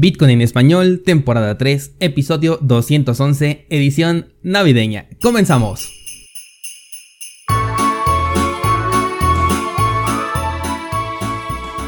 Bitcoin en español, temporada 3, episodio 211, edición navideña. Comenzamos.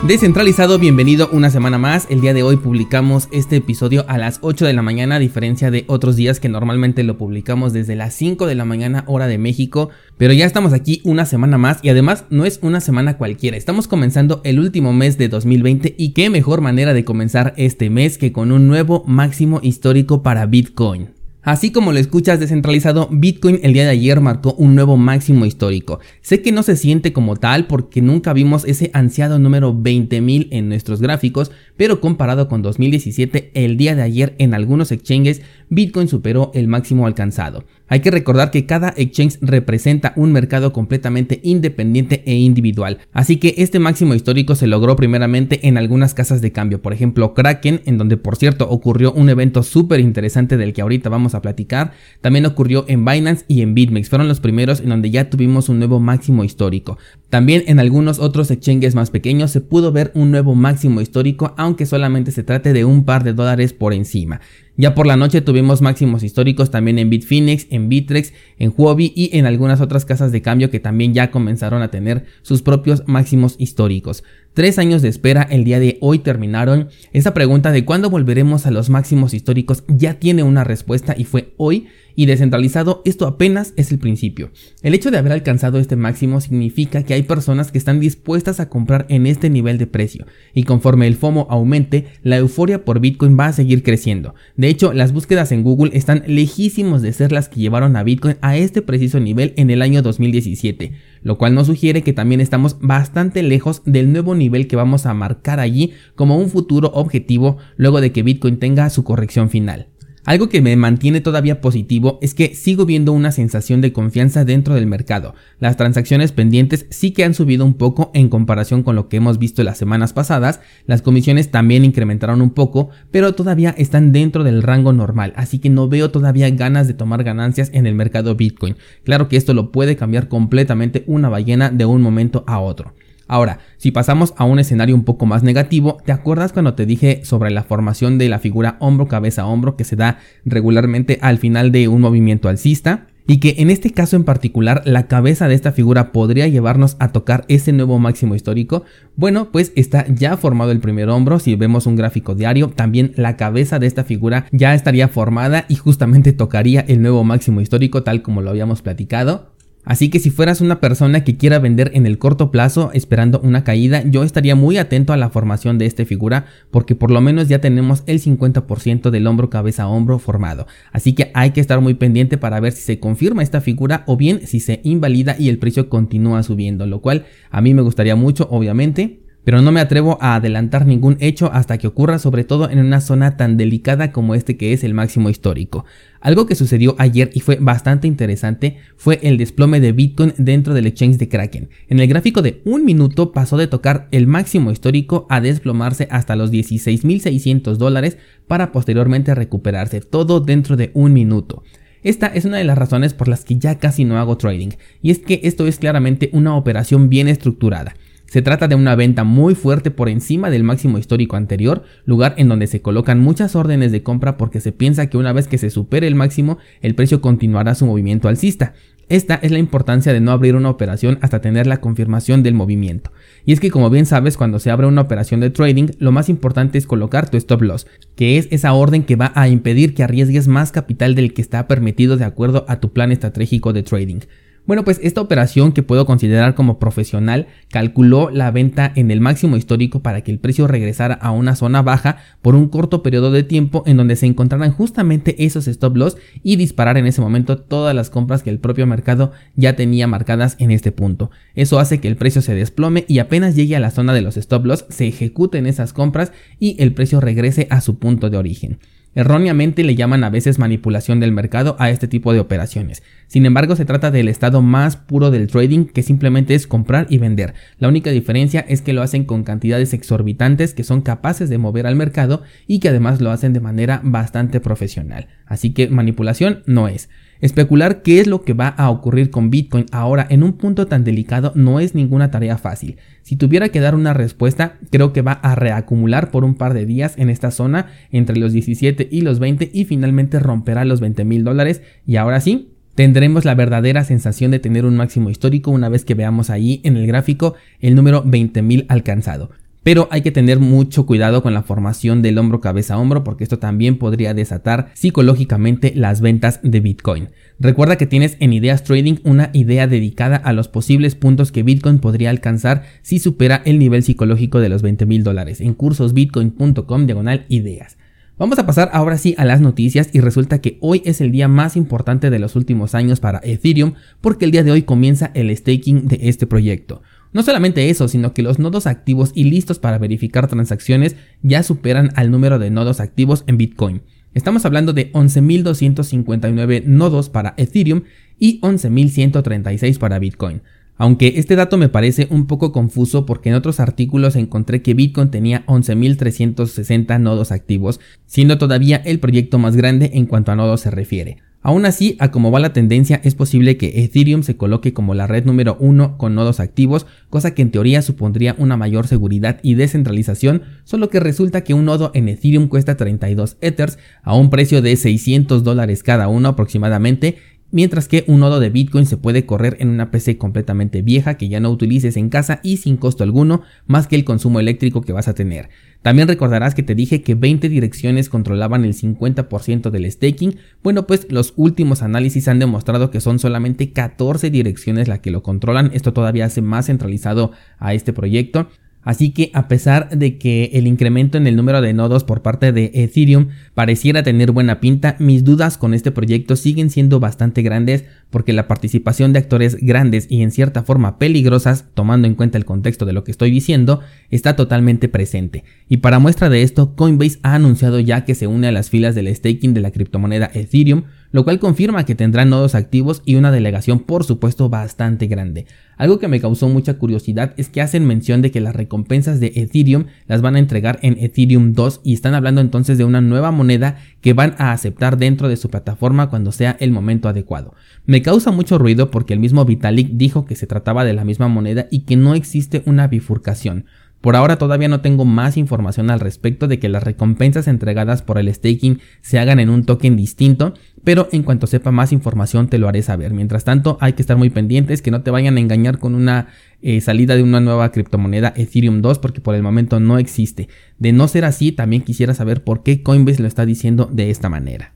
Descentralizado, bienvenido una semana más. El día de hoy publicamos este episodio a las 8 de la mañana, a diferencia de otros días que normalmente lo publicamos desde las 5 de la mañana hora de México. Pero ya estamos aquí una semana más y además no es una semana cualquiera. Estamos comenzando el último mes de 2020 y qué mejor manera de comenzar este mes que con un nuevo máximo histórico para Bitcoin. Así como lo escuchas descentralizado, Bitcoin el día de ayer marcó un nuevo máximo histórico. Sé que no se siente como tal porque nunca vimos ese ansiado número 20.000 en nuestros gráficos, pero comparado con 2017, el día de ayer en algunos exchanges, Bitcoin superó el máximo alcanzado. Hay que recordar que cada exchange representa un mercado completamente independiente e individual, así que este máximo histórico se logró primeramente en algunas casas de cambio, por ejemplo Kraken, en donde por cierto ocurrió un evento súper interesante del que ahorita vamos a platicar, también ocurrió en Binance y en BitMEX, fueron los primeros en donde ya tuvimos un nuevo máximo histórico. También en algunos otros exchanges más pequeños se pudo ver un nuevo máximo histórico, aunque solamente se trate de un par de dólares por encima. Ya por la noche tuvimos máximos históricos también en Bitfinex, en Bitrex, en Huobi y en algunas otras casas de cambio que también ya comenzaron a tener sus propios máximos históricos. Tres años de espera el día de hoy terminaron. Esa pregunta de cuándo volveremos a los máximos históricos ya tiene una respuesta y fue hoy y descentralizado, esto apenas es el principio. El hecho de haber alcanzado este máximo significa que hay personas que están dispuestas a comprar en este nivel de precio, y conforme el FOMO aumente, la euforia por Bitcoin va a seguir creciendo. De hecho, las búsquedas en Google están lejísimos de ser las que llevaron a Bitcoin a este preciso nivel en el año 2017, lo cual nos sugiere que también estamos bastante lejos del nuevo nivel que vamos a marcar allí como un futuro objetivo luego de que Bitcoin tenga su corrección final. Algo que me mantiene todavía positivo es que sigo viendo una sensación de confianza dentro del mercado. Las transacciones pendientes sí que han subido un poco en comparación con lo que hemos visto las semanas pasadas, las comisiones también incrementaron un poco, pero todavía están dentro del rango normal, así que no veo todavía ganas de tomar ganancias en el mercado Bitcoin. Claro que esto lo puede cambiar completamente una ballena de un momento a otro. Ahora, si pasamos a un escenario un poco más negativo, ¿te acuerdas cuando te dije sobre la formación de la figura hombro-cabeza-hombro que se da regularmente al final de un movimiento alcista? y que en este caso en particular la cabeza de esta figura podría llevarnos a tocar ese nuevo máximo histórico, bueno, pues está ya formado el primer hombro, si vemos un gráfico diario, también la cabeza de esta figura ya estaría formada y justamente tocaría el nuevo máximo histórico tal como lo habíamos platicado. Así que si fueras una persona que quiera vender en el corto plazo esperando una caída, yo estaría muy atento a la formación de esta figura porque por lo menos ya tenemos el 50% del hombro cabeza hombro formado. Así que hay que estar muy pendiente para ver si se confirma esta figura o bien si se invalida y el precio continúa subiendo, lo cual a mí me gustaría mucho obviamente pero no me atrevo a adelantar ningún hecho hasta que ocurra, sobre todo en una zona tan delicada como este que es el máximo histórico. Algo que sucedió ayer y fue bastante interesante fue el desplome de Bitcoin dentro del exchange de Kraken. En el gráfico de un minuto pasó de tocar el máximo histórico a desplomarse hasta los 16.600 dólares para posteriormente recuperarse, todo dentro de un minuto. Esta es una de las razones por las que ya casi no hago trading, y es que esto es claramente una operación bien estructurada. Se trata de una venta muy fuerte por encima del máximo histórico anterior, lugar en donde se colocan muchas órdenes de compra porque se piensa que una vez que se supere el máximo, el precio continuará su movimiento alcista. Esta es la importancia de no abrir una operación hasta tener la confirmación del movimiento. Y es que como bien sabes, cuando se abre una operación de trading, lo más importante es colocar tu stop loss, que es esa orden que va a impedir que arriesgues más capital del que está permitido de acuerdo a tu plan estratégico de trading. Bueno, pues esta operación que puedo considerar como profesional calculó la venta en el máximo histórico para que el precio regresara a una zona baja por un corto periodo de tiempo en donde se encontraran justamente esos stop loss y disparar en ese momento todas las compras que el propio mercado ya tenía marcadas en este punto. Eso hace que el precio se desplome y apenas llegue a la zona de los stop loss se ejecuten esas compras y el precio regrese a su punto de origen. Erróneamente le llaman a veces manipulación del mercado a este tipo de operaciones. Sin embargo, se trata del estado más puro del trading que simplemente es comprar y vender. La única diferencia es que lo hacen con cantidades exorbitantes que son capaces de mover al mercado y que además lo hacen de manera bastante profesional. Así que manipulación no es. Especular qué es lo que va a ocurrir con Bitcoin ahora en un punto tan delicado no es ninguna tarea fácil. Si tuviera que dar una respuesta, creo que va a reacumular por un par de días en esta zona entre los 17 y los 20 y finalmente romperá los 20 mil dólares y ahora sí, tendremos la verdadera sensación de tener un máximo histórico una vez que veamos ahí en el gráfico el número 20.000 alcanzado. Pero hay que tener mucho cuidado con la formación del hombro cabeza a hombro porque esto también podría desatar psicológicamente las ventas de Bitcoin. Recuerda que tienes en Ideas Trading una idea dedicada a los posibles puntos que Bitcoin podría alcanzar si supera el nivel psicológico de los 20 mil dólares en cursosbitcoin.com diagonal ideas. Vamos a pasar ahora sí a las noticias y resulta que hoy es el día más importante de los últimos años para Ethereum porque el día de hoy comienza el staking de este proyecto. No solamente eso, sino que los nodos activos y listos para verificar transacciones ya superan al número de nodos activos en Bitcoin. Estamos hablando de 11.259 nodos para Ethereum y 11.136 para Bitcoin. Aunque este dato me parece un poco confuso porque en otros artículos encontré que Bitcoin tenía 11.360 nodos activos, siendo todavía el proyecto más grande en cuanto a nodos se refiere. Aún así, a como va la tendencia, es posible que Ethereum se coloque como la red número uno con nodos activos, cosa que en teoría supondría una mayor seguridad y descentralización, solo que resulta que un nodo en Ethereum cuesta 32 Ethers a un precio de 600 dólares cada uno aproximadamente, mientras que un nodo de Bitcoin se puede correr en una PC completamente vieja que ya no utilices en casa y sin costo alguno más que el consumo eléctrico que vas a tener. También recordarás que te dije que 20 direcciones controlaban el 50% del staking. Bueno, pues los últimos análisis han demostrado que son solamente 14 direcciones las que lo controlan. Esto todavía hace más centralizado a este proyecto. Así que a pesar de que el incremento en el número de nodos por parte de Ethereum pareciera tener buena pinta, mis dudas con este proyecto siguen siendo bastante grandes porque la participación de actores grandes y en cierta forma peligrosas, tomando en cuenta el contexto de lo que estoy diciendo, está totalmente presente. Y para muestra de esto, Coinbase ha anunciado ya que se une a las filas del staking de la criptomoneda Ethereum, lo cual confirma que tendrán nodos activos y una delegación por supuesto bastante grande. Algo que me causó mucha curiosidad es que hacen mención de que las recompensas de Ethereum las van a entregar en Ethereum 2 y están hablando entonces de una nueva moneda que van a aceptar dentro de su plataforma cuando sea el momento adecuado. Me causa mucho ruido porque el mismo Vitalik dijo que se trataba de la misma moneda y que no existe una bifurcación. Por ahora todavía no tengo más información al respecto de que las recompensas entregadas por el staking se hagan en un token distinto, pero en cuanto sepa más información te lo haré saber. Mientras tanto hay que estar muy pendientes que no te vayan a engañar con una eh, salida de una nueva criptomoneda Ethereum 2 porque por el momento no existe. De no ser así también quisiera saber por qué Coinbase lo está diciendo de esta manera.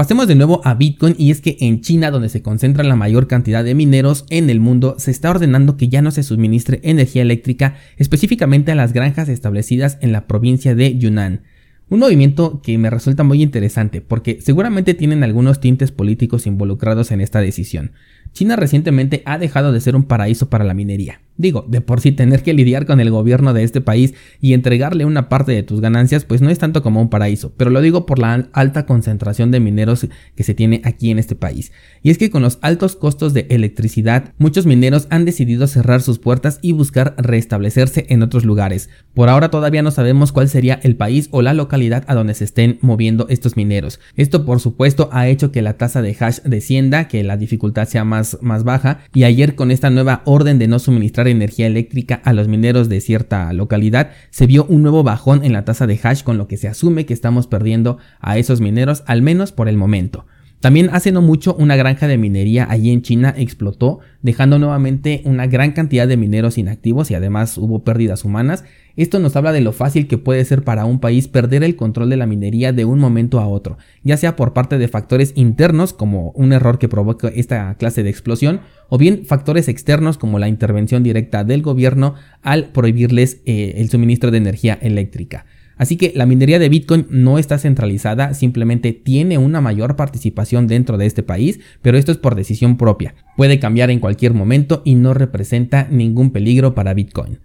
Pasemos de nuevo a Bitcoin y es que en China, donde se concentra la mayor cantidad de mineros en el mundo, se está ordenando que ya no se suministre energía eléctrica específicamente a las granjas establecidas en la provincia de Yunnan. Un movimiento que me resulta muy interesante porque seguramente tienen algunos tintes políticos involucrados en esta decisión. China recientemente ha dejado de ser un paraíso para la minería. Digo, de por sí tener que lidiar con el gobierno de este país y entregarle una parte de tus ganancias, pues no es tanto como un paraíso, pero lo digo por la alta concentración de mineros que se tiene aquí en este país. Y es que con los altos costos de electricidad, muchos mineros han decidido cerrar sus puertas y buscar restablecerse en otros lugares. Por ahora todavía no sabemos cuál sería el país o la localidad a donde se estén moviendo estos mineros. Esto por supuesto ha hecho que la tasa de hash descienda, que la dificultad sea más, más baja, y ayer con esta nueva orden de no suministrar energía eléctrica a los mineros de cierta localidad, se vio un nuevo bajón en la tasa de hash con lo que se asume que estamos perdiendo a esos mineros al menos por el momento. También hace no mucho una granja de minería allí en China explotó, dejando nuevamente una gran cantidad de mineros inactivos y además hubo pérdidas humanas. Esto nos habla de lo fácil que puede ser para un país perder el control de la minería de un momento a otro, ya sea por parte de factores internos como un error que provoca esta clase de explosión, o bien factores externos como la intervención directa del gobierno al prohibirles eh, el suministro de energía eléctrica. Así que la minería de Bitcoin no está centralizada, simplemente tiene una mayor participación dentro de este país, pero esto es por decisión propia. Puede cambiar en cualquier momento y no representa ningún peligro para Bitcoin.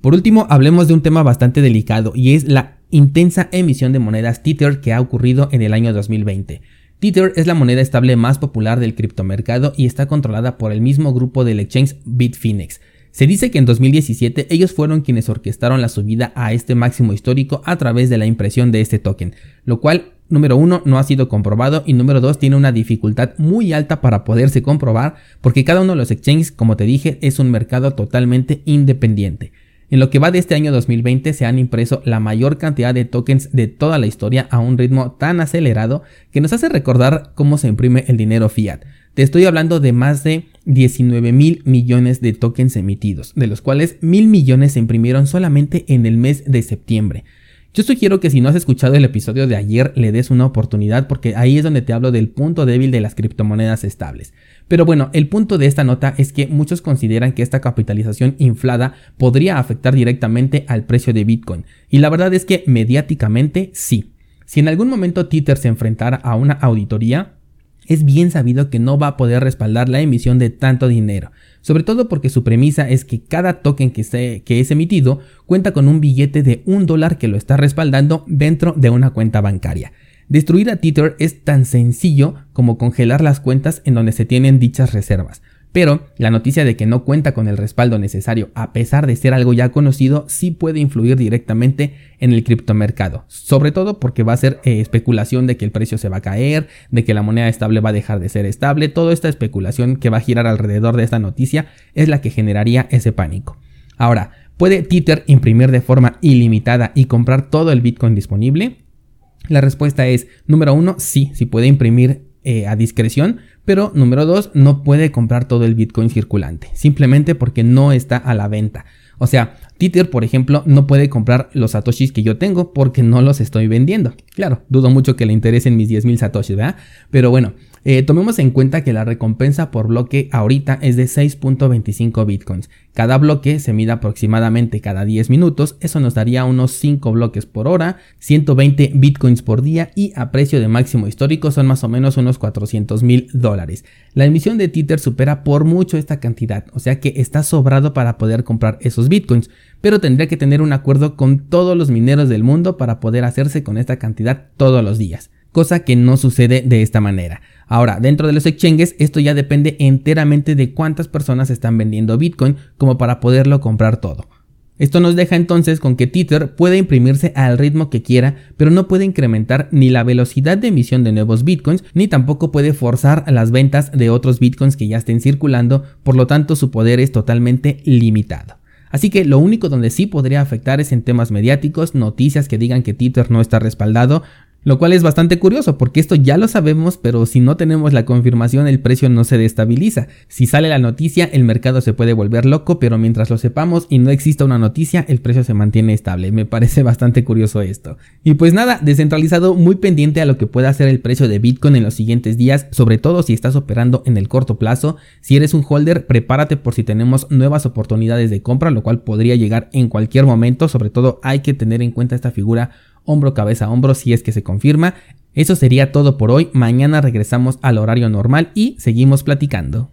Por último, hablemos de un tema bastante delicado y es la intensa emisión de monedas Tether que ha ocurrido en el año 2020. Tether es la moneda estable más popular del criptomercado y está controlada por el mismo grupo del exchange Bitfinex. Se dice que en 2017 ellos fueron quienes orquestaron la subida a este máximo histórico a través de la impresión de este token, lo cual número uno, no ha sido comprobado y número dos, tiene una dificultad muy alta para poderse comprobar porque cada uno de los exchanges, como te dije, es un mercado totalmente independiente. En lo que va de este año 2020 se han impreso la mayor cantidad de tokens de toda la historia a un ritmo tan acelerado que nos hace recordar cómo se imprime el dinero fiat. Te estoy hablando de más de 19 mil millones de tokens emitidos, de los cuales mil millones se imprimieron solamente en el mes de septiembre. Yo sugiero que si no has escuchado el episodio de ayer le des una oportunidad porque ahí es donde te hablo del punto débil de las criptomonedas estables. Pero bueno, el punto de esta nota es que muchos consideran que esta capitalización inflada podría afectar directamente al precio de Bitcoin. Y la verdad es que mediáticamente sí. Si en algún momento Tether se enfrentara a una auditoría, es bien sabido que no va a poder respaldar la emisión de tanto dinero, sobre todo porque su premisa es que cada token que, que es emitido cuenta con un billete de un dólar que lo está respaldando dentro de una cuenta bancaria. Destruir a Tether es tan sencillo como congelar las cuentas en donde se tienen dichas reservas, pero la noticia de que no cuenta con el respaldo necesario, a pesar de ser algo ya conocido, sí puede influir directamente en el criptomercado. Sobre todo porque va a ser eh, especulación de que el precio se va a caer, de que la moneda estable va a dejar de ser estable. Toda esta especulación que va a girar alrededor de esta noticia es la que generaría ese pánico. Ahora, ¿puede Tether imprimir de forma ilimitada y comprar todo el Bitcoin disponible? La respuesta es, número uno, sí, sí puede imprimir eh, a discreción, pero número dos, no puede comprar todo el Bitcoin circulante, simplemente porque no está a la venta. O sea, Tether, por ejemplo, no puede comprar los satoshis que yo tengo porque no los estoy vendiendo. Claro, dudo mucho que le interesen mis 10.000 satoshis, ¿verdad? Pero bueno, eh, tomemos en cuenta que la recompensa por bloque ahorita es de 6.25 bitcoins. Cada bloque se mide aproximadamente cada 10 minutos, eso nos daría unos 5 bloques por hora, 120 bitcoins por día y a precio de máximo histórico son más o menos unos 400 mil dólares. La emisión de Tether supera por mucho esta cantidad, o sea que está sobrado para poder comprar esos bitcoins, pero tendría que tener un acuerdo con todos los mineros del mundo para poder hacerse con esta cantidad todos los días cosa que no sucede de esta manera. Ahora, dentro de los exchanges, esto ya depende enteramente de cuántas personas están vendiendo Bitcoin como para poderlo comprar todo. Esto nos deja entonces con que Tether puede imprimirse al ritmo que quiera, pero no puede incrementar ni la velocidad de emisión de nuevos bitcoins, ni tampoco puede forzar las ventas de otros bitcoins que ya estén circulando, por lo tanto su poder es totalmente limitado. Así que lo único donde sí podría afectar es en temas mediáticos, noticias que digan que Tether no está respaldado, lo cual es bastante curioso porque esto ya lo sabemos, pero si no tenemos la confirmación el precio no se destabiliza. Si sale la noticia el mercado se puede volver loco, pero mientras lo sepamos y no exista una noticia el precio se mantiene estable. Me parece bastante curioso esto. Y pues nada, descentralizado muy pendiente a lo que pueda hacer el precio de Bitcoin en los siguientes días, sobre todo si estás operando en el corto plazo. Si eres un holder, prepárate por si tenemos nuevas oportunidades de compra, lo cual podría llegar en cualquier momento. Sobre todo hay que tener en cuenta esta figura hombro, cabeza, hombro si es que se confirma. Eso sería todo por hoy. Mañana regresamos al horario normal y seguimos platicando.